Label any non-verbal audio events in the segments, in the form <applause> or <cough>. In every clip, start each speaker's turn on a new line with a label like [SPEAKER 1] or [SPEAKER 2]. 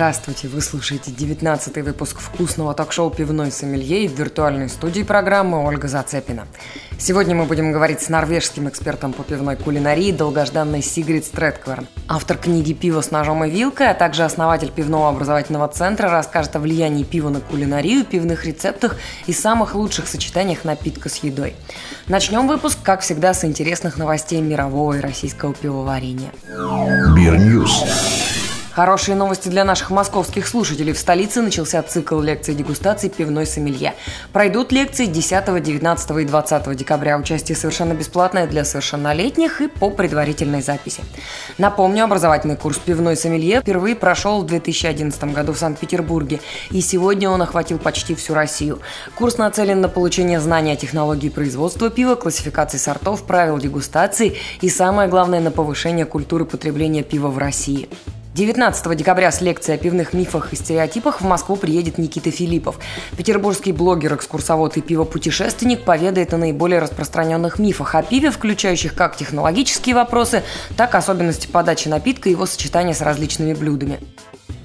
[SPEAKER 1] Здравствуйте, вы слушаете 19 выпуск вкусного ток-шоу «Пивной сомелье» в виртуальной студии программы Ольга Зацепина. Сегодня мы будем говорить с норвежским экспертом по пивной кулинарии, долгожданной Сигрид Стрэдкверн. Автор книги «Пиво с ножом и вилкой», а также основатель пивного образовательного центра расскажет о влиянии пива на кулинарию, пивных рецептах и самых лучших сочетаниях напитка с едой. Начнем выпуск, как всегда, с интересных новостей мирового и российского пивоварения.
[SPEAKER 2] Beer News.
[SPEAKER 1] Хорошие новости для наших московских слушателей. В столице начался цикл лекций и дегустаций «Пивной сомелье». Пройдут лекции 10, 19 и 20 декабря. Участие совершенно бесплатное для совершеннолетних и по предварительной записи. Напомню, образовательный курс «Пивной сомелье» впервые прошел в 2011 году в Санкт-Петербурге. И сегодня он охватил почти всю Россию. Курс нацелен на получение знаний о технологии производства пива, классификации сортов, правил дегустации и, самое главное, на повышение культуры потребления пива в России. 19 декабря с лекцией о пивных мифах и стереотипах в Москву приедет Никита Филиппов. Петербургский блогер, экскурсовод и пивопутешественник поведает о наиболее распространенных мифах о пиве, включающих как технологические вопросы, так и особенности подачи напитка и его сочетания с различными блюдами.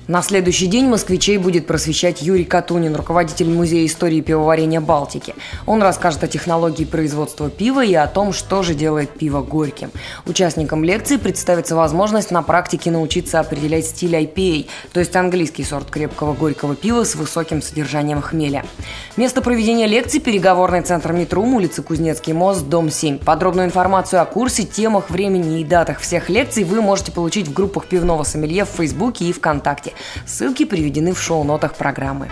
[SPEAKER 1] На следующий день москвичей будет просвещать Юрий Катунин, руководитель Музея истории пивоварения Балтики. Он расскажет о технологии производства пива и о том, что же делает пиво горьким. Участникам лекции представится возможность на практике научиться определять стиль IPA, то есть английский сорт крепкого горького пива с высоким содержанием хмеля. Место проведения лекции – переговорный центр Метрум, улица Кузнецкий мост, дом 7. Подробную информацию о курсе, темах, времени и датах всех лекций вы можете получить в группах пивного сомелье в Фейсбуке и ВКонтакте. Ссылки приведены в шоу-нотах программы.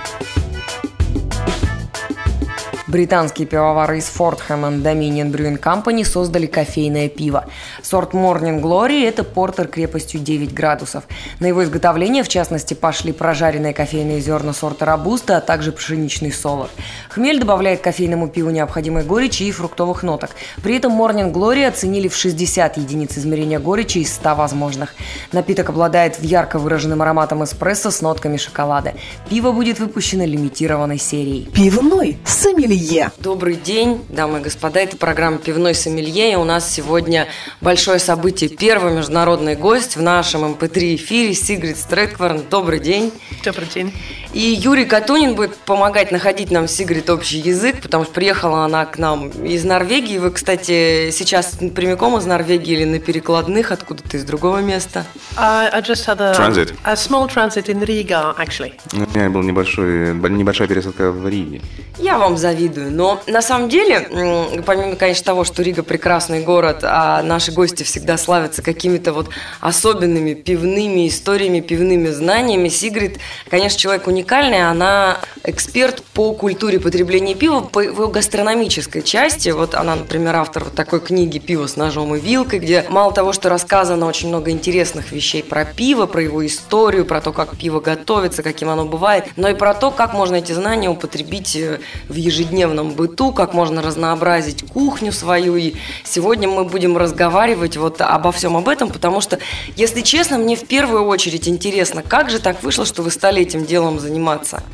[SPEAKER 1] Британские пивовары из Фортхэм и Dominion Brewing Company создали кофейное пиво. Сорт Morning Glory – это портер крепостью 9 градусов. На его изготовление, в частности, пошли прожаренные кофейные зерна сорта Робуста, а также пшеничный солод. Хмель добавляет кофейному пиву необходимой горечи и фруктовых ноток. При этом Morning Glory оценили в 60 единиц измерения горечи из 100 возможных. Напиток обладает ярко выраженным ароматом эспрессо с нотками шоколада. Пиво будет выпущено лимитированной серией.
[SPEAKER 3] Пивной сомелье сомелье.
[SPEAKER 1] Добрый день, дамы и господа. Это программа «Пивной сомелье». И у нас сегодня большое событие. Первый международный гость в нашем МП3 эфире Сигрид Стрэдкварн. Добрый день.
[SPEAKER 4] Добрый день.
[SPEAKER 1] И Юрий Катунин будет помогать находить нам с Сигрид общий язык, потому что приехала она к нам из Норвегии. Вы, кстати, сейчас прямиком из Норвегии или на перекладных, откуда-то из другого места?
[SPEAKER 4] Uh, I just had a,
[SPEAKER 5] Transit.
[SPEAKER 4] a small transit in Riga, actually.
[SPEAKER 5] У меня был небольшой, небольшая пересадка в Риге.
[SPEAKER 1] Я вам завидую. Но на самом деле, помимо, конечно, того, что Рига прекрасный город, а наши гости всегда славятся какими-то вот особенными пивными историями, пивными знаниями, Сигрид, конечно, человек уникальный. Она эксперт по культуре потребления пива, по его гастрономической части. Вот она, например, автор вот такой книги «Пиво с ножом и вилкой», где мало того, что рассказано очень много интересных вещей про пиво, про его историю, про то, как пиво готовится, каким оно бывает, но и про то, как можно эти знания употребить э, в ежедневном быту, как можно разнообразить кухню свою. И сегодня мы будем разговаривать вот обо всем об этом, потому что, если честно, мне в первую очередь интересно, как же так вышло, что вы стали этим делом заниматься?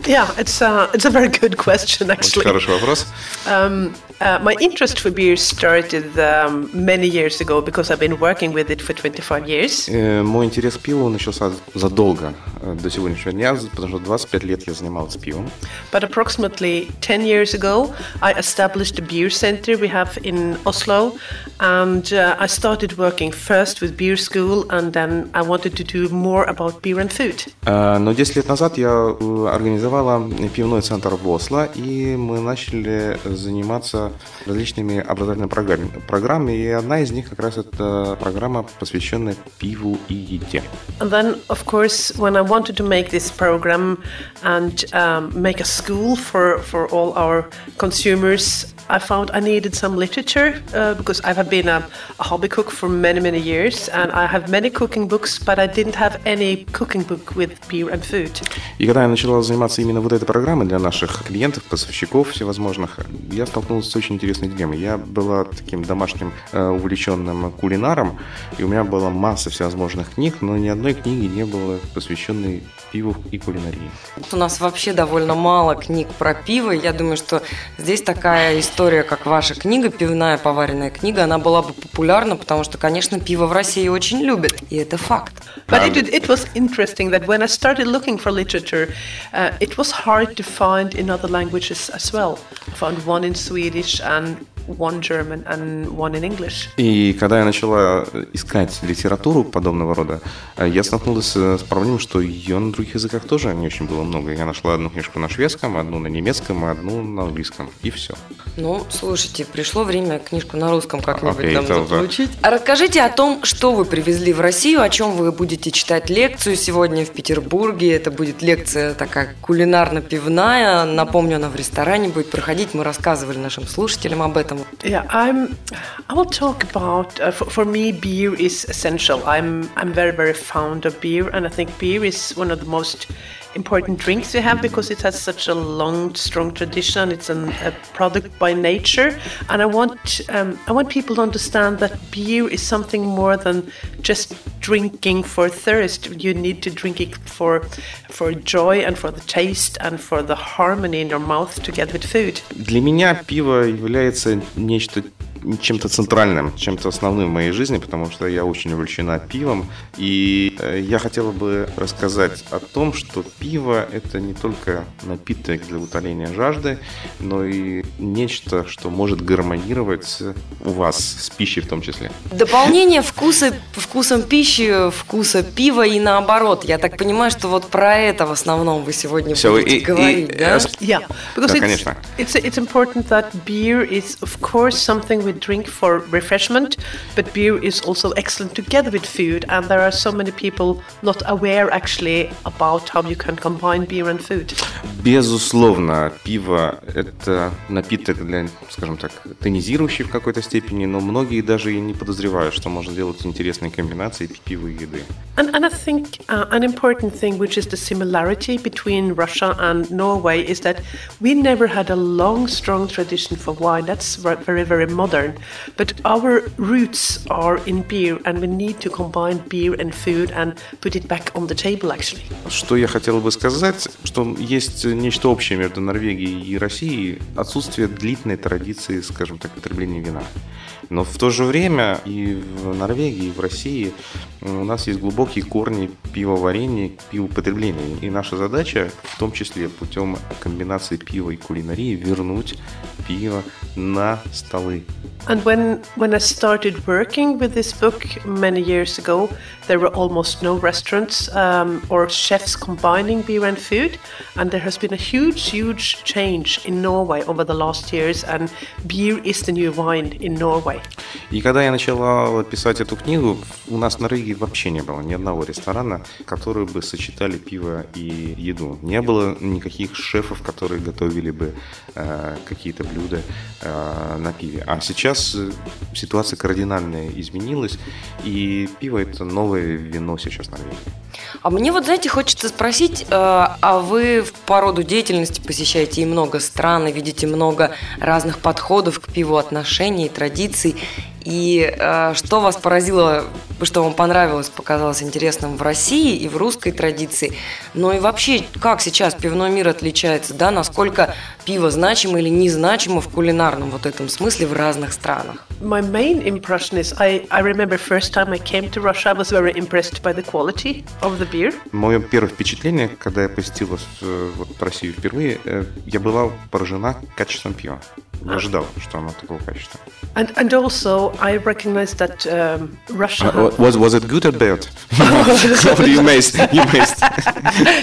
[SPEAKER 4] Yeah, it's a, it's a very good question,
[SPEAKER 5] Очень
[SPEAKER 4] actually.
[SPEAKER 5] хороший вопрос.
[SPEAKER 4] Um, uh, my interest for beer started um, many years ago because I've been working with it for 25 years.
[SPEAKER 5] Э, Мой интерес к пиву начался задолго э, до сегодняшнего дня, потому что 25 лет я занимался пивом.
[SPEAKER 4] But approximately 10 years ago, I established a beer center we have in Oslo. And uh, I started working first with beer school, and then I wanted to do more about beer and food.
[SPEAKER 5] Э, Но 10 лет назад я э, организовала пивной центр в Осло, и мы начали заниматься различными образовательными программами, программами, и одна из них как раз это программа, посвященная пиву и еде.
[SPEAKER 4] And then, of course, when I wanted to make this program and um, make a school for, for all our consumers, I found I needed some literature uh, because I have been a, a, hobby cook for many, many years, and I have many cooking books, but I didn't have any cooking book with beer and food.
[SPEAKER 5] И когда я начала заниматься именно вот этой программой для наших клиентов, поставщиков всевозможных, я столкнулся с очень интересной дилеммой. Я была таким домашним э, увлеченным кулинаром, и у меня была масса всевозможных книг, но ни одной книги не было посвященной пиву и кулинарии.
[SPEAKER 6] У нас вообще довольно мало книг про пиво. Я думаю, что здесь такая история, как ваша книга, пивная поваренная книга, она была бы популярна, потому что, конечно, пиво в России очень любят, и это факт.
[SPEAKER 4] But it, it was interesting that when I started looking for literature, uh, it was hard to find in other languages as well. I found one in Swedish and one German and one in English.
[SPEAKER 5] И когда я начала искать литературу подобного рода, я столкнулась с проблемой, что ее на других языках тоже не очень было много. Я нашла одну книжку на шведском, одну на немецком, одну на английском, и все.
[SPEAKER 6] Ну, слушайте, пришло время книжку на русском как-нибудь okay, нам заполучить. А расскажите о том, что вы привезли в Россию, о чем вы будете читать лекцию сегодня в Петербурге. Это будет лекция такая кулинарно-пивная. Напомню, она в ресторане будет проходить. Мы рассказывали нашим слушателям об этом
[SPEAKER 4] Yeah, I'm. I will talk about. Uh, for, for, me, beer is essential. I'm. I'm very, very fond of beer, and I think beer is one of the most important drinks we have because it has such a long, strong tradition. It's an, a product by nature, and I want. Um, I want people to understand that beer is something more than just drinking for thirst. You need to drink it for, for joy and for the taste and for the harmony in your mouth together with food.
[SPEAKER 5] Для меня пиво является нечто чем-то центральным, чем-то основным в моей жизни, потому что я очень увлечена пивом. И э, я хотела бы рассказать о том, что пиво – это не только напиток для утоления жажды, но и нечто, что может гармонировать у вас с пищей в том числе.
[SPEAKER 6] Дополнение вкуса, вкусом пищи, вкуса пива и наоборот. Я так понимаю, что вот про это в основном вы сегодня Все, будете и, говорить, и, да?
[SPEAKER 4] Yeah, because да, it's, конечно. It's, it's important that beer is, of course, something we drink for refreshment, but beer is also excellent together with food. And there are so many people not aware actually about how you can combine beer and food.
[SPEAKER 5] Безусловно, пиво – это напиток для, скажем так, тонизирующий в какой-то степени, но многие даже и не подозревают, что можно делать интересные комбинации пива и еды.
[SPEAKER 4] And, and I think uh, an important thing, which is the similarity between Russia and Norway, is that we never had a long, strong tradition for wine. That's very, very modern. Modern, but our roots are in beer, and we need to combine beer and food and put it back on the table, actually.
[SPEAKER 5] Что я хотел бы сказать, что есть нечто общее между Норвегией и Россией, отсутствие длительной традиции, скажем так, потребления вина. Но в то же время и в Норвегии, и в России у нас есть глубокие корни пивоварения, пивопотребления. И наша задача, в том числе путем комбинации пива и кулинарии, вернуть пиво на столы.
[SPEAKER 4] And when, when I started working with this book many years ago, there were almost no restaurants um, or chefs combining beer and food. And there has been a huge, huge change in Norway over the last years. And beer is the new wine in Norway.
[SPEAKER 5] И когда я начала писать эту книгу, у нас в Норвегии вообще не было ни одного ресторана, которые бы сочетали пиво и еду. Не было никаких шефов, которые готовили бы э, какие-то блюда э, на пиве. А сейчас ситуация кардинально изменилась, и пиво это новое вино сейчас в Норвегии.
[SPEAKER 6] А мне вот, знаете, хочется спросить, э, а вы по роду деятельности посещаете и много стран, и видите много разных подходов к пиву, отношений, традиций. И э, что вас поразило, что вам понравилось, показалось интересным в России и в русской традиции, но и вообще, как сейчас пивной мир отличается, да, насколько пиво значимо или незначимо в кулинарном вот этом смысле в разных странах?
[SPEAKER 4] My main impression is I, I remember first time I came to Russia, I was very impressed by the quality of the beer.
[SPEAKER 5] Мое первое впечатление, когда я посетила э, вот, Россию впервые, э, я была поражена качеством пива. Не ожидал, что оно такого качества.
[SPEAKER 4] And, and also, I recognize that um, Russia.
[SPEAKER 5] Uh, was was it good or bad? you missed. You missed.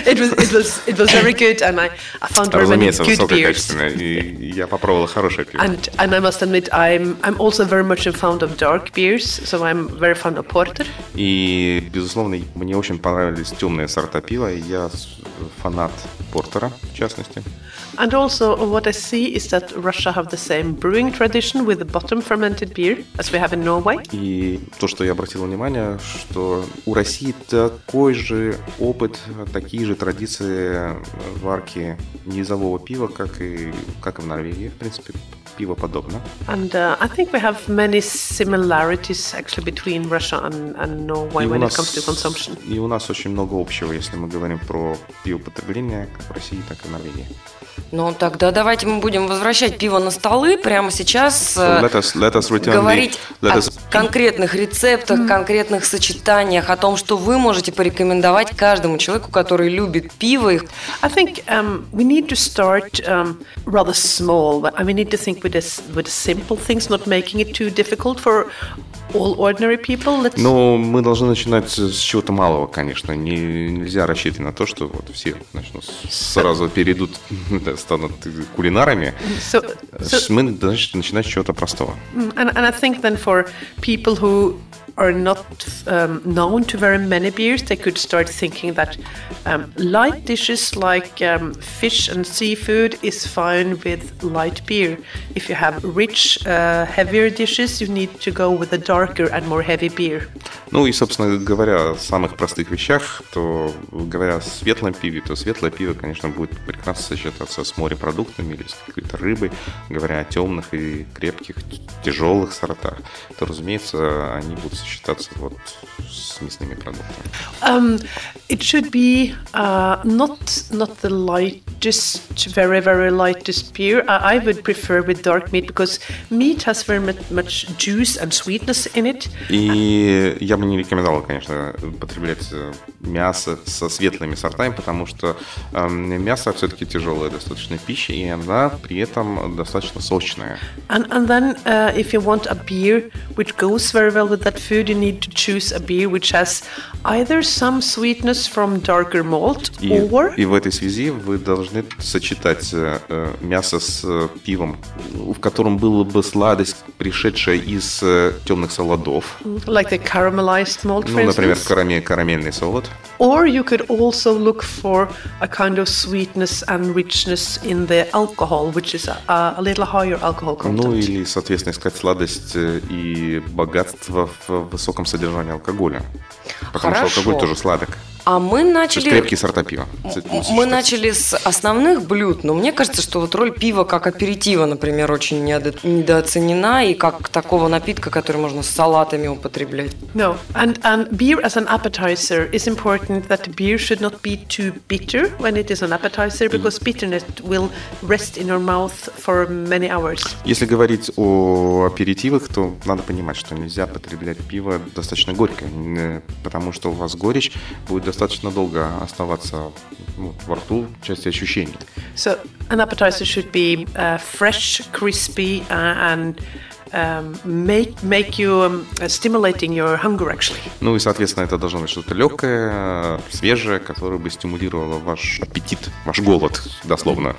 [SPEAKER 4] it was it was it was very good, and I, I found very many good beers.
[SPEAKER 5] я попробовал хорошее пиво.
[SPEAKER 4] And and I must admit, I'm I'm also very much fond of dark beers, so I'm very fond of porter.
[SPEAKER 5] И безусловно, мне очень понравились темные сорта пива, и я фанат портера, в частности.
[SPEAKER 4] And also, what I see is that Russia have the same brewing tradition with the bottom fermented beer as we have in Norway.
[SPEAKER 5] И то, что я обратил внимание, что у России такой же опыт, такие же традиции варки низового пива, как и, как и в Норвегии, в принципе, пиво подобно.
[SPEAKER 4] And uh, I think we have many similarities actually between Russia and, and Norway
[SPEAKER 5] И у
[SPEAKER 4] when
[SPEAKER 5] нас-
[SPEAKER 4] it comes to consumption.
[SPEAKER 5] И у нас очень много общего, если мы говорим про пивопотребление как в России, так и в Норвегии.
[SPEAKER 6] Ну, тогда давайте мы будем возвращать пиво на столы прямо сейчас.
[SPEAKER 5] So
[SPEAKER 6] э,
[SPEAKER 5] let us, let us
[SPEAKER 6] говорить
[SPEAKER 5] the, let
[SPEAKER 6] о
[SPEAKER 5] us
[SPEAKER 6] конкретных рецептах, конкретных сочетаниях, о том, что вы можете порекомендовать каждому человеку, который любит пиво.
[SPEAKER 4] I think um, we need to start um, rather small. but- And we need to think with this, with simple things, not making it too difficult for all ordinary people. Let's
[SPEAKER 5] Но мы должны начинать с чего-то малого, конечно. Не, нельзя рассчитывать на то, что вот все начнут сразу перейдут, <laughs> станут кулинарами.
[SPEAKER 4] so, so
[SPEAKER 5] Мы должны начинать с чего-то простого.
[SPEAKER 4] Mm, And, and I think then for people who are not um, known to very many beers, they could start thinking that um, light dishes like um, fish and seafood is fine with light beer. If you have rich, uh, heavier dishes, you need to go with a darker and more heavy beer.
[SPEAKER 5] Ну и, собственно говоря, о самых простых вещах, то говоря о светлом пиве, то светлое пиво, конечно, будет прекрасно сочетаться с морепродуктами или с какой-то рыбой. Говоря о темных и крепких, т- тяжелых сортах, то, разумеется, они будут сочетаться вот с мясными продуктами.
[SPEAKER 4] Um, it should be uh, not not the lightest, very very lightest beer. I, I would prefer with dark meat because meat has very much, juice and sweetness in it.
[SPEAKER 5] И я бы не рекомендовал, конечно, потреблять э, мясо со светлыми сортами, потому что эм, мясо все-таки тяжелая достаточно пища, и она при этом достаточно сочная.
[SPEAKER 4] And and then uh, if you want a beer which goes very well with that food, you need to choose a beer which has either some sweetness from darker malt
[SPEAKER 5] И,
[SPEAKER 4] or
[SPEAKER 5] и в этой связи вы должны сочетать э, э, мясо с э, пивом, в котором была бы сладость, пришедшая из э, темных солодов.
[SPEAKER 4] like the caramelized malt, for
[SPEAKER 5] Ну, например,
[SPEAKER 4] instance.
[SPEAKER 5] караме- карамельный солод.
[SPEAKER 4] Or you could also look for a kind of sweetness and richness in the alcohol, which is a, a little higher alcohol content.
[SPEAKER 5] Ну или, соответственно, искать сладость э, и богатство в высоком содержании алкоголя. Потому
[SPEAKER 6] Хорошо.
[SPEAKER 5] что алкоголь тоже сладок.
[SPEAKER 6] А мы
[SPEAKER 5] То есть
[SPEAKER 6] начали...
[SPEAKER 5] крепкие сорта пива.
[SPEAKER 6] Мы начали с основных блюд, но мне кажется, что вот роль пива как аперитива, например, очень недо- недооценена, и как такого напитка, который можно с салатами употреблять.
[SPEAKER 4] No, and, and beer as an appetizer is important that beer should not be too bitter when it is an appetizer because bitterness will rest in your mouth for many hours.
[SPEAKER 5] Если говорить о аперитивах, то надо понимать, что нельзя потреблять пиво достаточно горькое, потому что у вас горечь будет достаточно долго оставаться ну, во рту в части ощущений.
[SPEAKER 4] So an appetizer should be uh, fresh, crispy, uh, and um, make make you um, stimulating your hunger actually.
[SPEAKER 5] Ну и, соответственно, это должно быть что-то легкое, свежее, которое бы стимулировало ваш аппетит, ваш голод, дословно.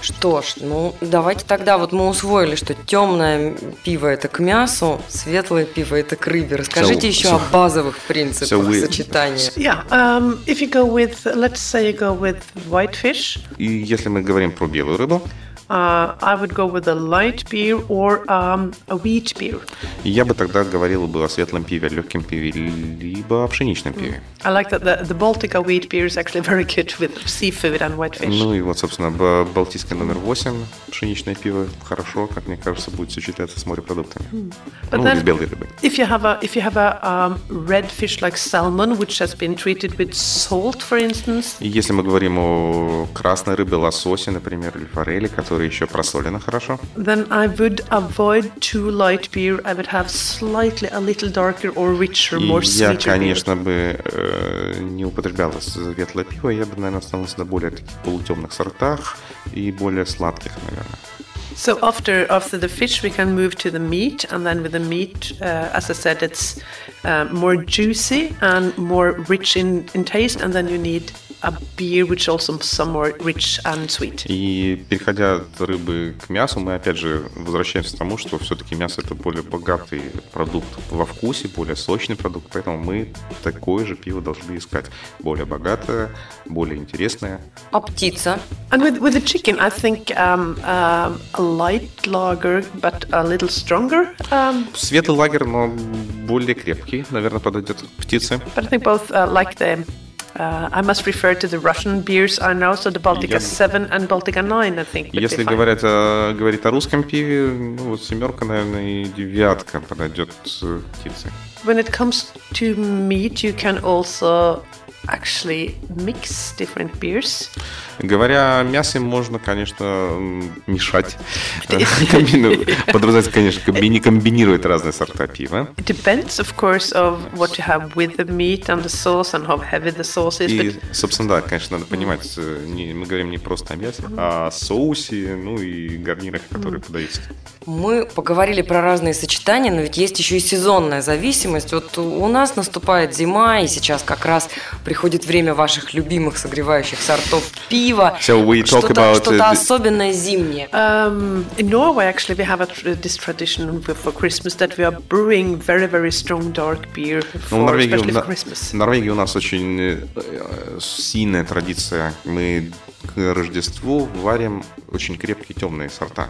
[SPEAKER 6] Что ж, ну давайте тогда вот мы усвоили, что темное пиво это к мясу, светлое пиво это к рыбе. Расскажите
[SPEAKER 5] So-
[SPEAKER 6] еще
[SPEAKER 5] so-
[SPEAKER 6] о базовых принципах
[SPEAKER 5] so we-
[SPEAKER 6] сочетания.
[SPEAKER 4] Yeah. Um, if you go with, let's say, you go with white fish,
[SPEAKER 5] И если мы говорим про белую рыбу,
[SPEAKER 4] uh, I would go with a light beer or um, a wheat beer.
[SPEAKER 5] я бы тогда говорил бы о светлом пиве, легком пиве, либо о пшеничном пиве.
[SPEAKER 4] I like that the, the Baltica wheat beer is actually <laughs> very good with seafood and white fish.
[SPEAKER 5] Ну и вот, собственно, Балтийское номер 8, пшеничное пиво, хорошо, как мне кажется, будет сочетаться с морепродуктами.
[SPEAKER 4] But
[SPEAKER 5] ну,
[SPEAKER 4] then-
[SPEAKER 5] с белой рыбой.
[SPEAKER 4] If you have a if you have a um, red fish like salmon, which has been treated with salt, for instance,
[SPEAKER 5] если мы говорим о красной рыбе, лососе, например, или форели, которая еще просолена хорошо,
[SPEAKER 4] then I would avoid too light beer. I would have slightly a little darker or richer,
[SPEAKER 5] и
[SPEAKER 4] more
[SPEAKER 5] я,
[SPEAKER 4] sweeter beer.
[SPEAKER 5] конечно, бы э, не употреблял светлое пиво, я бы, наверное, остановился на более таких полутемных сортах и более сладких, наверное.
[SPEAKER 4] So after after the fish, we can move to the meat, and then with the meat, uh, as I said, it's uh, more juicy and more rich in, in taste, and then you need a beer which also some more rich and sweet.
[SPEAKER 5] И переходя от рыбы к мясу, мы опять же возвращаемся к тому, что все-таки мясо это более богатый продукт во вкусе, более сочный продукт, поэтому мы такое же пиво должны искать. Более богатое, более интересное.
[SPEAKER 6] А птица?
[SPEAKER 4] And with, with the chicken, I think um, um, a light lager, but a little stronger. Um,
[SPEAKER 5] Светлый лагерь, но более крепкий, наверное, подойдет к птице.
[SPEAKER 4] but I think both uh, like the. Uh, I must refer to the Russian beers I know, so the Baltica
[SPEAKER 5] Yeah.
[SPEAKER 4] 7 and Baltica 9, I think. would be
[SPEAKER 5] Если
[SPEAKER 4] fine.
[SPEAKER 5] говорить о, говорить о русском пиве, ну вот семерка, наверное, и девятка подойдет с птицей.
[SPEAKER 4] When it comes to meat, you can also actually mix different beers.
[SPEAKER 5] Говоря о мясе, можно, конечно, мешать. <laughs> <laughs> Подразумевается, конечно, комбини- комбинировать разные сорта пива.
[SPEAKER 4] It depends, of course, of what you have with the meat and the sauce and how heavy the sauce is.
[SPEAKER 5] И,
[SPEAKER 4] But
[SPEAKER 5] собственно, да, конечно, надо понимать, э, не- мы говорим не просто о мясе, а о соусе, ну и гарнирах, которые подаются.
[SPEAKER 6] Мы поговорили про разные сочетания, но ведь есть еще и сезонная зависимость. Вот у нас наступает зима, и сейчас как раз приходит время ваших любимых согревающих сортов пива.
[SPEAKER 5] So we talk
[SPEAKER 6] Что-то
[SPEAKER 5] about,
[SPEAKER 6] что-то
[SPEAKER 5] uh, the-
[SPEAKER 6] особенное зимнее.
[SPEAKER 4] Um, in Norway, actually, we have a, tr- this tradition with- for Christmas that we are brewing very, very strong dark beer
[SPEAKER 5] Ну, в
[SPEAKER 4] for,
[SPEAKER 5] Норвегии,
[SPEAKER 4] especially
[SPEAKER 5] на-
[SPEAKER 4] for Christmas.
[SPEAKER 5] в Норвегии у нас очень э, э, сильная традиция. Мы к Рождеству варим очень крепкие темные сорта.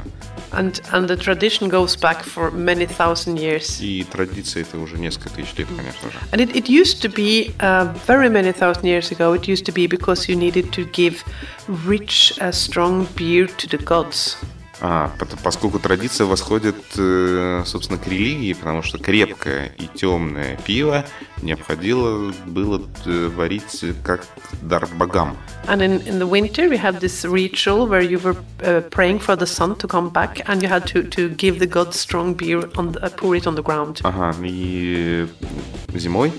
[SPEAKER 4] And and the tradition goes back for many thousand years.
[SPEAKER 5] И традиция это уже несколько тысяч лет, конечно же.
[SPEAKER 4] And it, it used to be uh, very many thousand years ago. It used to be because you needed to give rich, uh, strong beer to the gods.
[SPEAKER 5] А, поскольку традиция восходит, э, собственно, к религии, потому что крепкое и темное пиво необходимо было э, варить как дар богам.
[SPEAKER 4] And in, in the winter, we had this ritual where you were uh, praying for the sun to come back, and you had to, to give the gods strong beer on the, uh, pour it on the ground.
[SPEAKER 5] Ага, и зимой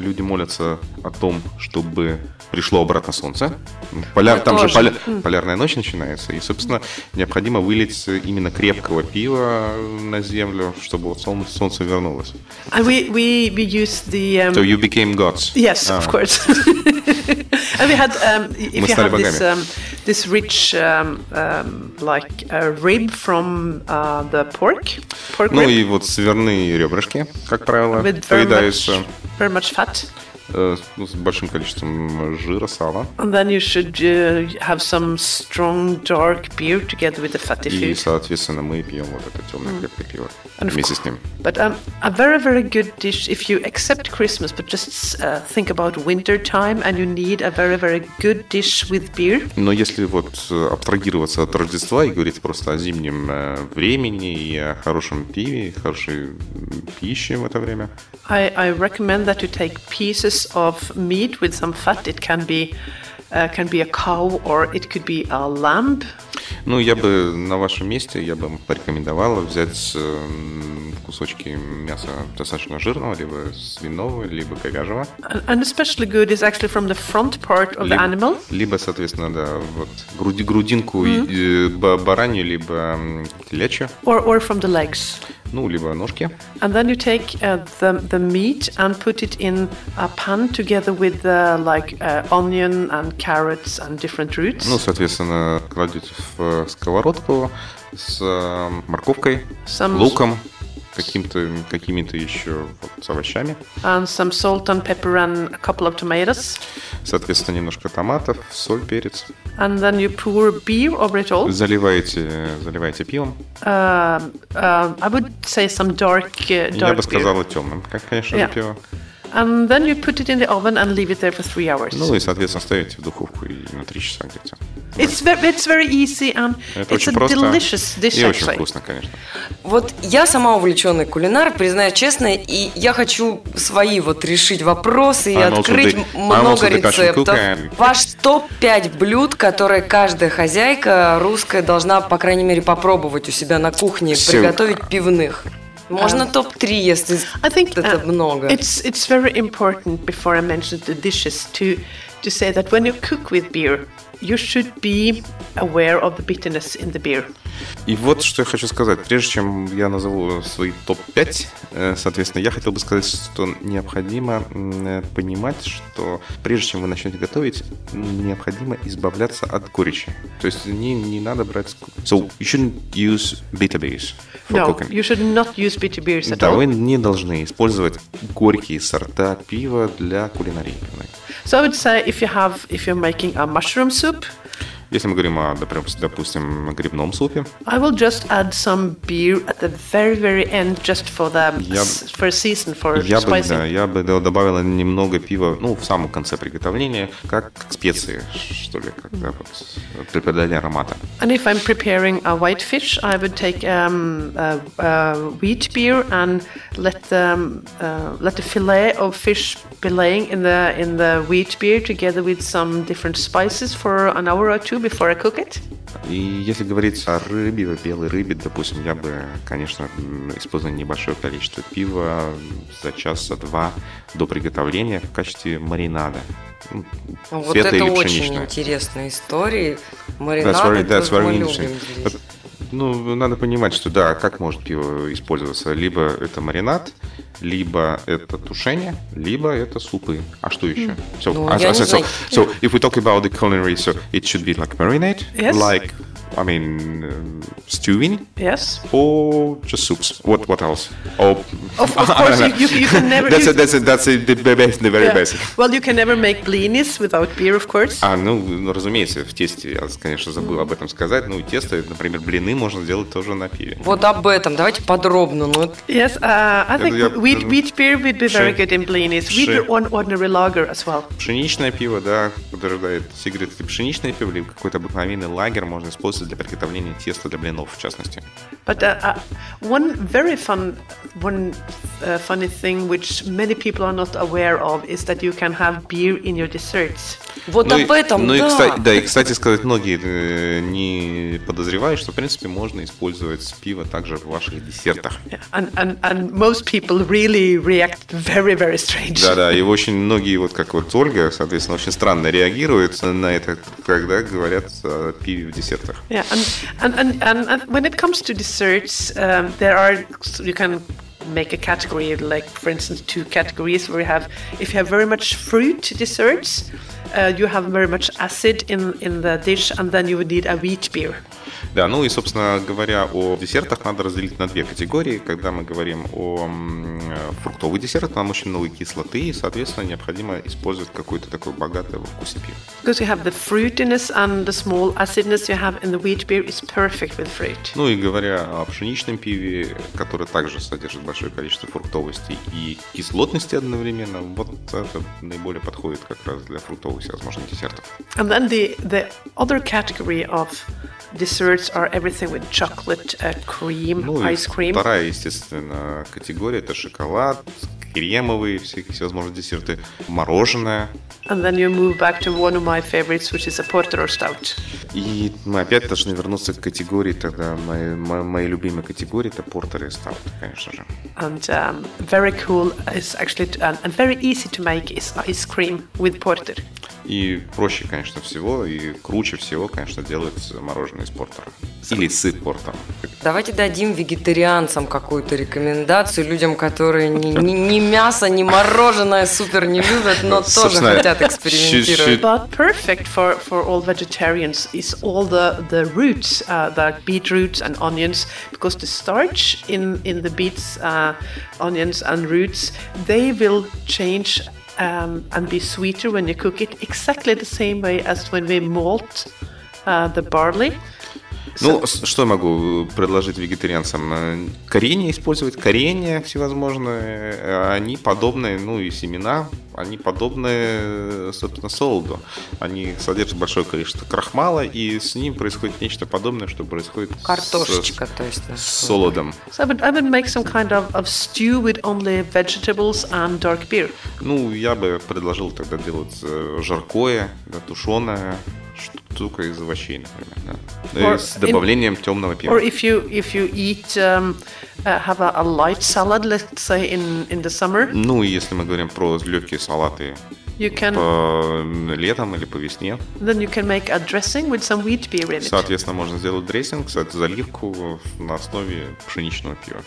[SPEAKER 5] люди молятся о том, чтобы пришло обратно солнце. Поляр,
[SPEAKER 4] Я
[SPEAKER 5] там же
[SPEAKER 4] тоже.
[SPEAKER 5] поля- полярная ночь начинается, и, собственно, необходимо вылить именно крепкого пива на землю, чтобы вот солнце, солнце вернулось.
[SPEAKER 4] And we, we, we used the. Um,
[SPEAKER 5] So you became gods.
[SPEAKER 4] Yes,
[SPEAKER 5] А,
[SPEAKER 4] of course. <laughs> and we had, um, if you have this, um, this rich, um, um, like a rib from uh, the pork, pork
[SPEAKER 5] Ну
[SPEAKER 4] rib
[SPEAKER 5] и вот сверные ребрышки, как правило,
[SPEAKER 4] with very
[SPEAKER 5] поедаются
[SPEAKER 4] much, very much fat.
[SPEAKER 5] Э, ну, с большим количеством жира, сала.
[SPEAKER 4] And then you should uh, have some strong dark beer together with the fatty
[SPEAKER 5] И, соответственно, мы пьем вот это темное крепкое пиво
[SPEAKER 4] And
[SPEAKER 5] вместе с ним.
[SPEAKER 4] But um, a very, very good dish if you accept Christmas, but just uh, think about winter time and you need a very, very good dish with beer.
[SPEAKER 5] Но если вот э, абстрагироваться от Рождества и говорить просто о зимнем э, времени и о хорошем пиве, хорошей пище в это время,
[SPEAKER 4] I, I recommend that you take pieces of meat with some fat. It can be uh, can be a cow or it could be a lamb.
[SPEAKER 5] ну, я бы на вашем месте, я бы порекомендовал взять э, м, кусочки мяса достаточно жирного, либо свиного, либо говяжьего.
[SPEAKER 4] And, and especially good is actually from the front part of the
[SPEAKER 5] Либо-
[SPEAKER 4] animal.
[SPEAKER 5] Либо, соответственно, да, вот груди, грудинку и, э, ба- баранью, либо м, телячью,
[SPEAKER 4] Or, or from the legs.
[SPEAKER 5] ну, либо ножки.
[SPEAKER 4] And then you take uh, the, the meat and put it in a pan together with uh, like uh, onion and carrots and different roots.
[SPEAKER 5] Ну, соответственно, кладете в сковородку с э, морковкой,
[SPEAKER 4] Some-
[SPEAKER 5] луком, каким-то, какими-то еще вот, с овощами.
[SPEAKER 4] and some salt and pepper and a couple of tomatoes.
[SPEAKER 5] Соответственно, немножко томатов, соль, перец.
[SPEAKER 4] And then you pour beer over it all.
[SPEAKER 5] Заливаете, заливаете пивом.
[SPEAKER 4] Um, um, I would say some dark, uh,
[SPEAKER 5] Я
[SPEAKER 4] dark
[SPEAKER 5] бы
[SPEAKER 4] beer.
[SPEAKER 5] сказала темным, как, конечно
[SPEAKER 4] Yeah.
[SPEAKER 5] пиво.
[SPEAKER 4] And then you put it in the oven and leave it there for three hours.
[SPEAKER 5] Ну и, соответственно, ставите в духовку и на 3 часа где-то.
[SPEAKER 4] It's very, it's very easy and
[SPEAKER 5] Это
[SPEAKER 4] it's
[SPEAKER 5] очень
[SPEAKER 4] a
[SPEAKER 5] просто
[SPEAKER 4] delicious dish
[SPEAKER 5] и очень
[SPEAKER 4] actually.
[SPEAKER 5] вкусно, конечно.
[SPEAKER 6] Вот я сама увлеченный кулинар, признаю честно, и я хочу свои вот решить вопросы и
[SPEAKER 5] I'm also
[SPEAKER 6] открыть
[SPEAKER 5] the- I'm
[SPEAKER 6] много
[SPEAKER 5] passion
[SPEAKER 6] рецептов. Ваш топ-5 блюд, которые каждая хозяйка русская должна, по крайней мере, попробовать у себя на кухне,
[SPEAKER 5] So-
[SPEAKER 6] приготовить пивных. Можно топ-3, если
[SPEAKER 4] I think
[SPEAKER 6] это
[SPEAKER 4] uh,
[SPEAKER 6] много.
[SPEAKER 4] It's it's very important before I mention the dishes to to say that when you cook with beer, you should be aware of the bitterness in the beer.
[SPEAKER 5] И вот что я хочу сказать. Прежде чем я назову свои топ-5, э, соответственно, я хотел бы сказать, что необходимо э, понимать, что прежде чем вы начнете готовить, необходимо избавляться от горечи. То есть не, не надо брать... So, you shouldn't use bitter beers for
[SPEAKER 4] No,
[SPEAKER 5] cooking.
[SPEAKER 4] you should not use bitter beers at
[SPEAKER 5] Да,
[SPEAKER 4] all.
[SPEAKER 5] вы не должны использовать горькие сорта пива для кулинарии.
[SPEAKER 4] So I would say if you have, if you're making a mushroom soup,
[SPEAKER 5] Если мы говорим о, допустим, грибном супе,
[SPEAKER 4] I will just add some beer at the very, very end, just for the
[SPEAKER 5] Я-
[SPEAKER 4] for a season for
[SPEAKER 5] я бы,
[SPEAKER 4] spicing.
[SPEAKER 5] да, я бы добавила немного пива, ну, в самом конце приготовления, как специи, что ли, когда вот при придании аромата.
[SPEAKER 4] And if I'm preparing a white fish, I would take um, uh, uh, wheat beer and let the um, uh, let the fillet of fish be laying in the in the wheat beer together with some different spices for an hour or two before I cook it.
[SPEAKER 5] И если говорить о рыбе, о белой рыбе, допустим, я бы, конечно, использовал небольшое количество пива за час, за два до приготовления в качестве маринада. Ну,
[SPEAKER 6] Ну, Вот это очень интересная история.
[SPEAKER 5] That's
[SPEAKER 6] Маринады
[SPEAKER 5] very, that's
[SPEAKER 6] тоже мы
[SPEAKER 5] very
[SPEAKER 6] любим
[SPEAKER 5] interesting.
[SPEAKER 6] здесь.
[SPEAKER 5] Ну, надо понимать, что да, как может пиво использоваться. Либо это маринад, либо это тушение, либо это супы. А что еще? So,
[SPEAKER 6] Ну,
[SPEAKER 5] as- as so, so if we talk about the culinary, so it should be like marinade,
[SPEAKER 4] Yes.
[SPEAKER 5] like, I mean, um, stewing,
[SPEAKER 4] Yes.
[SPEAKER 5] or just soups. What what else? Or,
[SPEAKER 4] Of, of course, you, you, you can never.
[SPEAKER 5] that's a, that's a, that's a, the, best, the very
[SPEAKER 4] yeah.
[SPEAKER 5] basic.
[SPEAKER 4] Well, you can never make blinis without beer, of course.
[SPEAKER 5] А, ну, ну, разумеется, в тесте, я, конечно, забыл об этом сказать. Ну, тесто, например, блины можно сделать тоже на пиве.
[SPEAKER 6] Вот об этом. Давайте подробно. Ну,
[SPEAKER 4] Yes, uh, I think
[SPEAKER 5] Yeah,
[SPEAKER 4] wheat, wheat beer would be very good in blinis. Wheat beer on ordinary lager as well.
[SPEAKER 5] Пшеничное пиво, да, подтверждает Сигарет, пшеничное пиво, либо какой-то обыкновенный лагерь можно использовать для приготовления теста для блинов, в частности.
[SPEAKER 4] But uh, uh, one very fun, one uh, funny thing which many people are not aware of is that you can have beer in your desserts.
[SPEAKER 6] вот
[SPEAKER 5] ну,
[SPEAKER 6] об
[SPEAKER 5] и,
[SPEAKER 6] этом,
[SPEAKER 5] ну
[SPEAKER 6] да.
[SPEAKER 5] и, кстати, да, и, кстати сказать, многие э, не подозревают, что, в принципе, можно использовать пиво также в ваших десертах.
[SPEAKER 4] Yeah. And, and, and most people really react very, very strange.
[SPEAKER 5] Да-да, и очень многие, вот как вот Ольга, соответственно, очень странно реагируют на это, когда говорят о пиве в десертах.
[SPEAKER 4] Yeah, and, and, and, and, when it comes to desserts, um, there are you can make a category like, for instance, two categories where you have if you have very much fruit desserts, uh, you have very much acid in in the dish, and then you would need a wheat beer.
[SPEAKER 5] Да, ну и, собственно говоря, о десертах надо разделить на две категории. Когда мы говорим о э, фруктовых десертах, там очень много кислоты, и, соответственно, необходимо использовать какой-то такой богатый во вкусе пиво.
[SPEAKER 4] Because you have the fruitiness and the small acidness you have in the wheat beer is perfect with fruit.
[SPEAKER 5] Ну и говоря о пшеничном пиве, которое также содержит большое количество фруктовости и кислотности одновременно, вот это наиболее подходит как раз для фруктовых всевозможных десертов.
[SPEAKER 4] And then the the other category of desserts are everything with chocolate, uh, cream,
[SPEAKER 5] Ну и
[SPEAKER 4] ice cream.
[SPEAKER 5] вторая, естественно, категория – это шоколад, кремовые все- всевозможные десерты, мороженое.
[SPEAKER 4] And then you move back to one of my favorites, which is a porter or stout.
[SPEAKER 5] И мы опять должны вернуться к категории, тогда моей, мо- моей любимой категории – это портер и стаут, конечно же.
[SPEAKER 4] And um, very cool is actually, to, and, and very easy to make is ice cream with porter.
[SPEAKER 5] И проще, конечно, всего, и круче всего, конечно, делать мороженое из портера. Или сыр портера.
[SPEAKER 6] Давайте дадим вегетарианцам какую-то рекомендацию, людям, которые ни, <laughs> ни- ни мясо, ни мороженое супер не любят, но тоже хотят экспериментировать.
[SPEAKER 4] But perfect for, for all vegetarians is all the, the roots, uh, the beetroots and onions, because the starch in, in the beets, uh, onions, and roots, they will change um, and be sweeter when you cook it, exactly the same way as when we malt uh, the barley.
[SPEAKER 5] Ну, с- что я могу предложить вегетарианцам? Э, Коренья использовать, коренья всевозможные, э, они подобны, ну и семена, они подобны, э, собственно, солоду. Они содержат большое количество крахмала, и с ним происходит нечто подобное, что происходит с-
[SPEAKER 6] Картошечка, то есть.
[SPEAKER 5] с, солодом.
[SPEAKER 4] So I would, I would make some kind of, of stew with only vegetables and dark beer.
[SPEAKER 5] Ну, я бы предложил тогда делать э, жаркое, да, тушеное, штука из овощей, например, да.
[SPEAKER 4] Or
[SPEAKER 5] И с добавлением темного пива.
[SPEAKER 4] Or if you if you eat um, uh, have a, a light salad, let's say in in the summer,
[SPEAKER 5] Ну, и если мы говорим про легкие салаты
[SPEAKER 4] You can
[SPEAKER 5] по летом или по весне.
[SPEAKER 4] then you can make a dressing with some wheat beer in it.
[SPEAKER 5] Соответственно, можно сделать дрессинг, заливку на основе пшеничного пива.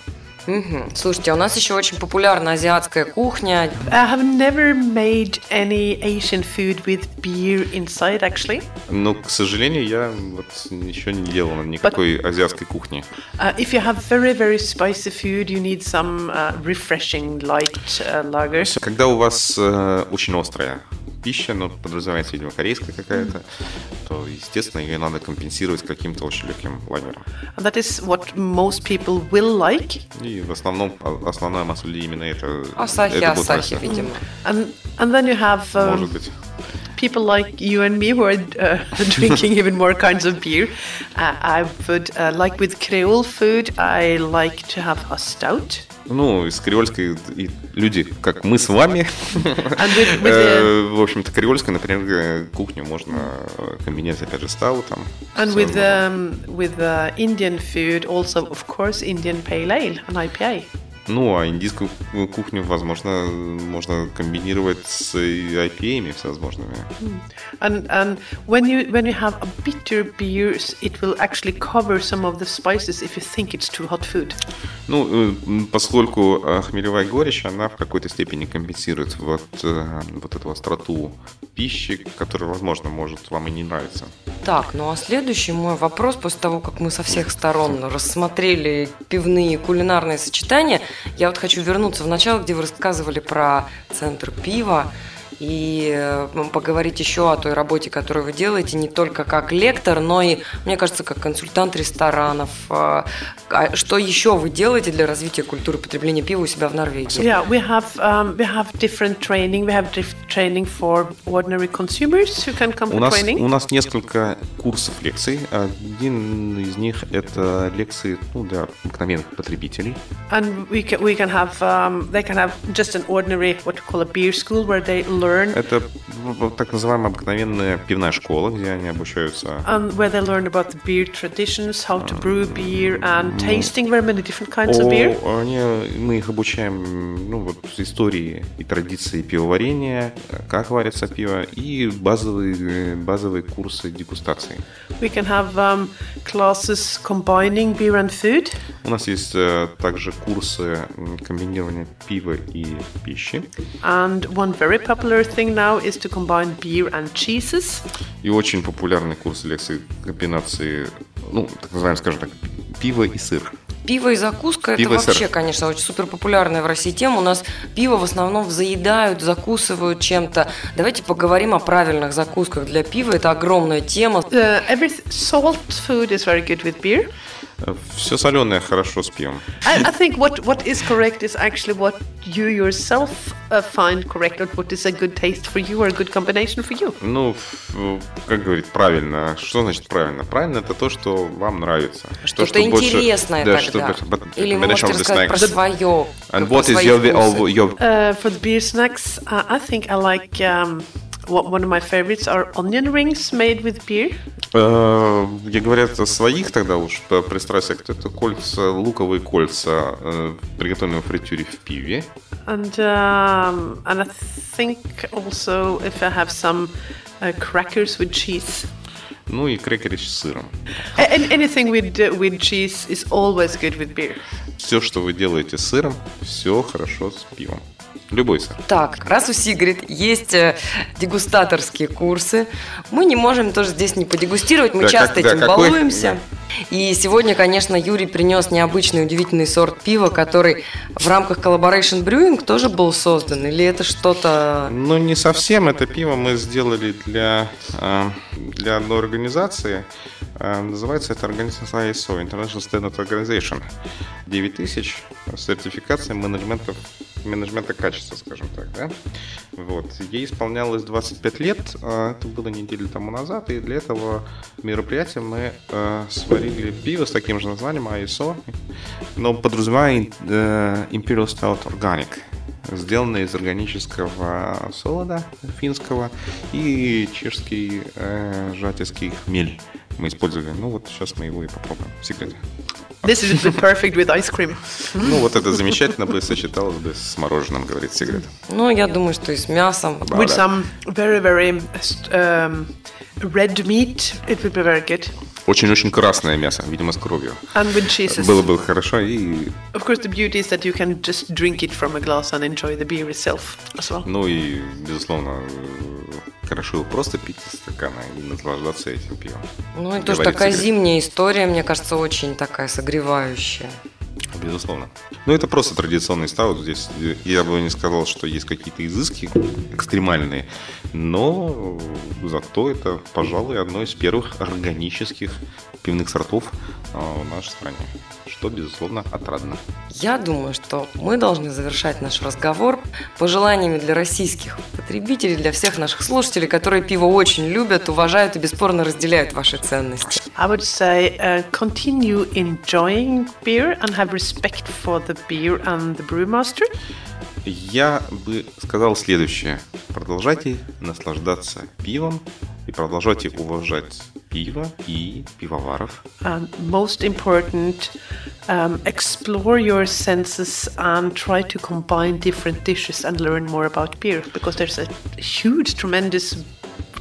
[SPEAKER 6] Мгм. Слушайте, а у нас еще очень популярна азиатская кухня.
[SPEAKER 4] I have never made any Asian food with beer inside, actually.
[SPEAKER 5] Но, к сожалению, я вот еще не делал никакой азиатской кухни.
[SPEAKER 4] Uh, if you have very, very spicy food, you need some uh, refreshing light uh, lager.
[SPEAKER 5] Когда у вас э, очень острая пища, ну, подразумевается, видимо, корейская какая-то, то, естественно, ее надо компенсировать каким-то очень легким лагером.
[SPEAKER 4] And that is what most people will like.
[SPEAKER 5] И в основном а- основная масса людей именно это.
[SPEAKER 6] Асахи,
[SPEAKER 5] это
[SPEAKER 6] асахи,
[SPEAKER 5] Асахи.
[SPEAKER 6] видимо.
[SPEAKER 4] And, and then you have um,
[SPEAKER 5] Может быть.
[SPEAKER 4] people like you and me who are uh, <laughs> drinking even more kinds of beer. Uh, I would, uh, like with Creole food, I like to have a stout.
[SPEAKER 5] Ну, из креольской и люди, как мы с вами,
[SPEAKER 4] And with, with the,
[SPEAKER 5] э, в общем-то, креольской, например, э, кухню можно э, комбинировать, опять же, с таутом.
[SPEAKER 4] and
[SPEAKER 5] с,
[SPEAKER 4] with
[SPEAKER 5] э,
[SPEAKER 4] um, with uh, Indian food, also of course Indian pale ale, an IPA.
[SPEAKER 5] Ну, а индийскую кухню, возможно, можно комбинировать с IPA всевозможными.
[SPEAKER 4] And and when you when you have a bitter beer, it will actually cover some of the spices if you think it's too hot food.
[SPEAKER 5] Ну, э, поскольку э, хмелевая горечь, она в какой-то степени компенсирует вот, э, вот эту остроту пищи, которая, возможно, может вам и не нравиться.
[SPEAKER 6] Так, ну а следующий мой вопрос, после того, как мы со всех сторон рассмотрели пивные кулинарные сочетания, я вот хочу вернуться в начало, где вы рассказывали про центр пива и э, поговорить еще о той работе, которую вы делаете, не только как лектор, но и, мне кажется, как консультант ресторанов. Э, а Что еще вы делаете для развития культуры потребления пива у себя в Норвегии?
[SPEAKER 4] Yeah, we have um, we have different training. We have training for ordinary consumers who can come
[SPEAKER 5] У нас,
[SPEAKER 4] training.
[SPEAKER 5] у нас несколько курсов лекций. Один из них это лекции ну, для обыкновенных потребителей.
[SPEAKER 4] And we can we can have um, they can have just an ordinary what we call a beer school where they learn
[SPEAKER 5] Это вот так называемая обыкновенная пивная школа, где они обучаются
[SPEAKER 4] and where they learn about the beer traditions, how to brew beer, and tasting very many different kinds of beer.
[SPEAKER 5] Они, мы их обучаем ну, вот, истории и традиции пивоварения, как варится пиво, и базовые, базовые курсы дегустации.
[SPEAKER 4] We can have um, classes combining beer and food.
[SPEAKER 5] У нас есть э, также курсы комбинирования пива и пищи.
[SPEAKER 4] And one very popular thing now is to combine beer and cheeses.
[SPEAKER 5] И очень популярный курс лекций комбинации, ну, так называемый, скажем так, пиво и сыр.
[SPEAKER 6] Пиво и закуска
[SPEAKER 5] Пиво и
[SPEAKER 6] это вообще,
[SPEAKER 5] сыр.
[SPEAKER 6] конечно, очень супер популярная в России тема. У нас пиво в основном заедают, закусывают чем-то. Давайте поговорим о правильных закусках для пива. Это огромная тема.
[SPEAKER 4] Uh, every salt food is very good with beer.
[SPEAKER 5] Все соленое хорошо с пивом.
[SPEAKER 4] I, I think what, what is correct is actually what you yourself uh, find correct, or what is a good taste for you or a good combination for you.
[SPEAKER 5] Ну, как говорить правильно? Что значит правильно? Правильно это то, что вам нравится.
[SPEAKER 6] Что-то
[SPEAKER 5] что больше-
[SPEAKER 6] интересное
[SPEAKER 5] да,
[SPEAKER 6] тогда.
[SPEAKER 5] что больше- but-
[SPEAKER 6] Или вы можете рассказать про свое.
[SPEAKER 5] And
[SPEAKER 6] про
[SPEAKER 5] what is your, your,
[SPEAKER 4] Uh, for the beer snacks, uh, I think I like um, one of my favorites are onion rings made with beer.
[SPEAKER 5] Э, Где говорят о своих тогда уж по пристрастиях, то это кольца, луковые кольца, э, приготовленные в фритюре в пиве.
[SPEAKER 4] And um, and I think also if I have some uh, crackers with cheese.
[SPEAKER 5] Ну и крекеры с сыром.
[SPEAKER 4] A- an- anything with uh, with cheese is always good with beer.
[SPEAKER 5] Все, что вы делаете с сыром, все хорошо с пивом. Любой сыр.
[SPEAKER 6] Так, раз у Сигарет есть э, дегустаторские курсы, мы не можем тоже здесь не подегустировать, мы
[SPEAKER 5] Да,
[SPEAKER 6] часто
[SPEAKER 5] как- да,
[SPEAKER 6] этим
[SPEAKER 5] какой-
[SPEAKER 6] балуемся. И сегодня, конечно, Юрий принес необычный, удивительный сорт пива, который в рамках Collaboration Brewing тоже был создан. Или это что-то...
[SPEAKER 5] Ну, не совсем. Это пиво мы сделали для, э, для одной организации. Э, Называется это организация ISO, International Standard Organization. 9000 сертификация менеджмента, менеджмента качества, скажем так, да? Вот. Ей исполнялось 25 лет, э, это было неделю тому назад, и для этого мероприятия мы э, сварили пиво с таким же названием ISO, но подразумевая э, Imperial Stout Organic сделанный из органического солода финского и чешский э, жатецкий хмель мы использовали. Ну вот сейчас мы его и попробуем в секрете.
[SPEAKER 4] This be perfect with ice cream.
[SPEAKER 5] Ну, вот это замечательно бы сочеталось бы с мороженым, говорит Сигрид.
[SPEAKER 6] Ну, я думаю, что и с мясом.
[SPEAKER 4] With some very, very um, red meat, it would be very good.
[SPEAKER 5] Очень-очень красное мясо, видимо, с кровью.
[SPEAKER 4] And with cheeses.
[SPEAKER 5] Было бы хорошо и...
[SPEAKER 4] Of course, the beauty is that you can just drink it from a glass and enjoy the beer itself as well.
[SPEAKER 5] Ну и, безусловно, хорошо просто пить из стакана и наслаждаться этим пивом.
[SPEAKER 6] Ну, это тоже такая зимняя история, мне кажется, очень такая согревающая.
[SPEAKER 5] Безусловно. Ну, это просто традиционный стаут. Здесь я бы не сказал, что есть какие-то изыски экстремальные, но зато это, пожалуй, одно из первых органических пивных сортов а, в нашей стране, что, безусловно, отрадно.
[SPEAKER 6] Я думаю, что мы должны завершать наш разговор пожеланиями для российских потребителей, для всех наших слушателей, которые пиво очень любят, уважают и бесспорно разделяют ваши ценности.
[SPEAKER 4] I would say uh, continue enjoying beer and have respect for the beer and the brewmaster.
[SPEAKER 5] Я бы сказал следующее. Продолжайте наслаждаться пивом и продолжайте уважать пиво и пивоваров.
[SPEAKER 4] And most important, um, explore your senses and try to combine different dishes and learn more about beer because there's a huge, tremendous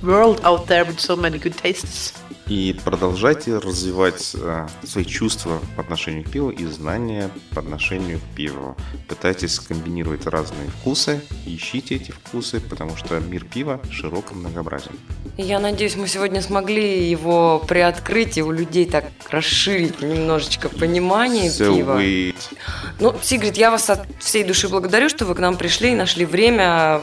[SPEAKER 4] world out there with so many good tastes.
[SPEAKER 5] И продолжайте развивать э, свои чувства по отношению к пиву и знания по отношению к пиву. Пытайтесь комбинировать разные вкусы, ищите эти вкусы, потому что мир пива широк и многообразен.
[SPEAKER 6] Я надеюсь, мы сегодня смогли его приоткрыть и у людей так расширить немножечко понимание so пива. We... Ну, Сигрид, я вас от всей души благодарю, что вы к нам пришли и нашли время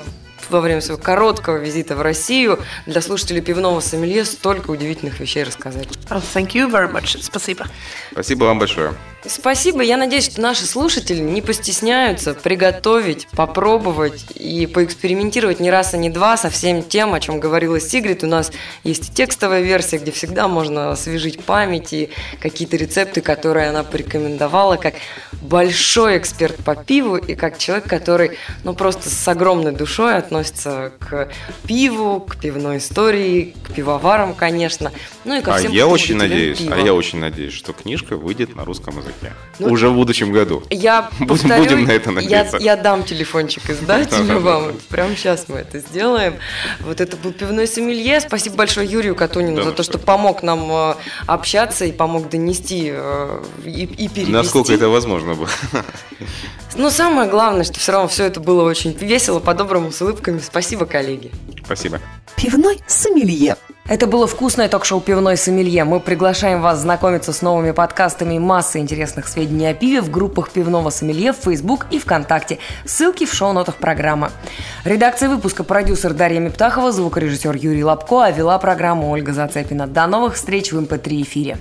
[SPEAKER 6] во время своего короткого визита в Россию для слушателей пивного сомелье столько удивительных вещей рассказать.
[SPEAKER 4] Thank you very much. Спасибо.
[SPEAKER 5] Спасибо вам большое.
[SPEAKER 6] Спасибо. Я надеюсь, что наши слушатели не постесняются приготовить, попробовать и поэкспериментировать не раз, а не два со всем тем, о чем говорила Сигрид. У нас есть текстовая версия, где всегда можно освежить память и какие-то рецепты, которые она порекомендовала, как большой эксперт по пиву и как человек, который ну, просто с огромной душой относится к пиву, к пивной истории, к пивоварам, конечно. Ну и ко
[SPEAKER 5] а
[SPEAKER 6] всем
[SPEAKER 5] а я очень надеюсь, пива. а я очень надеюсь, что книжка выйдет на русском языке языке. Ну, Уже в будущем году.
[SPEAKER 6] Я <laughs>
[SPEAKER 5] будем, повторю, будем на это надеяться.
[SPEAKER 6] Я, я дам телефончик издателю вам. Прямо сейчас мы это сделаем. Вот это был пивной сомелье. Спасибо большое Юрию Катунину да, за то, что помог нам э, общаться и помог донести э, и, и перевести.
[SPEAKER 5] Насколько это возможно было.
[SPEAKER 6] Но самое главное, что все равно все это было очень весело, по-доброму, с улыбками. Спасибо, коллеги.
[SPEAKER 5] Спасибо.
[SPEAKER 3] Пивной сомелье.
[SPEAKER 6] Это было вкусное ток-шоу «Пивной сомелье». Мы приглашаем вас знакомиться с новыми подкастами и массой интересных сведений о пиве в группах «Пивного сомелье» в Facebook и ВКонтакте. Ссылки в шоу-нотах программы. Редакция выпуска продюсер Дарья Мептахова, звукорежиссер Юрий Лобко, а вела программу Ольга Зацепина. До новых встреч в МП3 эфире.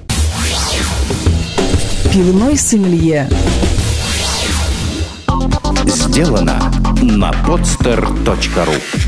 [SPEAKER 3] «Пивной сомелье».
[SPEAKER 2] Сделано на podster.ru